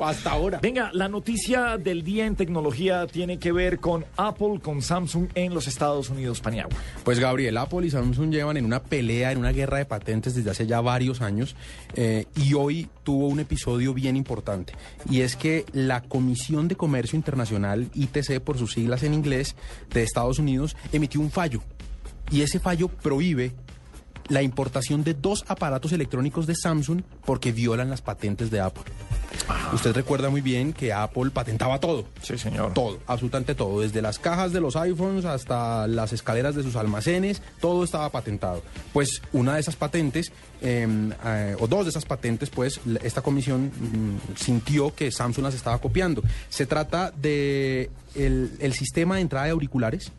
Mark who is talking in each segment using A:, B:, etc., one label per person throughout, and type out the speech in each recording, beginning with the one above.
A: Hasta ahora.
B: Venga, la noticia del día en tecnología tiene que ver con Apple, con Samsung en los Estados Unidos, Paniagua.
A: Pues Gabriel, Apple y Samsung llevan en una pelea, en una guerra de patentes desde hace ya varios años eh, y hoy tuvo un episodio bien importante y es que la Comisión de Comercio Internacional, ITC por sus siglas en inglés, de Estados Unidos, emitió un fallo y ese fallo prohíbe la importación de dos aparatos electrónicos de Samsung porque violan las patentes de Apple. Usted recuerda muy bien que Apple patentaba todo.
B: Sí, señor.
A: Todo, absolutamente todo. Desde las cajas de los iPhones hasta las escaleras de sus almacenes, todo estaba patentado. Pues una de esas patentes, em, eh, o dos de esas patentes, pues esta comisión mm, sintió que Samsung las estaba copiando. Se trata de el, el sistema de entrada de auriculares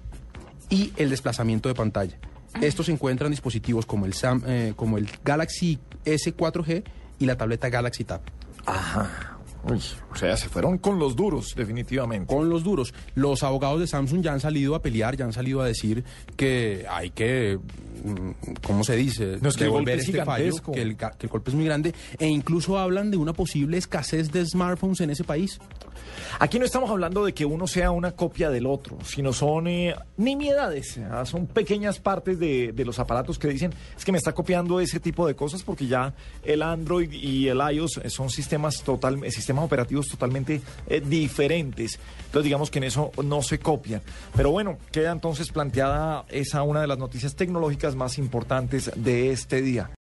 A: y el desplazamiento de pantalla. Estos se encuentran en dispositivos como el, Sam, eh, como el Galaxy S4G y la tableta Galaxy Tab.
B: Ajá. Uy, o sea, se fueron con los duros, definitivamente.
A: Con los duros. Los abogados de Samsung ya han salido a pelear, ya han salido a decir que hay que, mm, ¿cómo se dice?
B: No, es que el golpe
A: devolver
B: es
A: este fallo, que el, que el golpe es muy grande, e incluso hablan de una posible escasez de smartphones en ese país.
B: Aquí no estamos hablando de que uno sea una copia del otro, sino son eh, nimiedades, ah, son pequeñas partes de, los aparatos que dicen, es que me está copiando ese tipo de cosas porque ya el Android y el iOS eh, son sistemas, total, eh, sistemas operativos totalmente eh, diferentes. Entonces digamos que en eso no se copian. Pero bueno, queda entonces planteada esa una de las noticias tecnológicas más importantes de este día.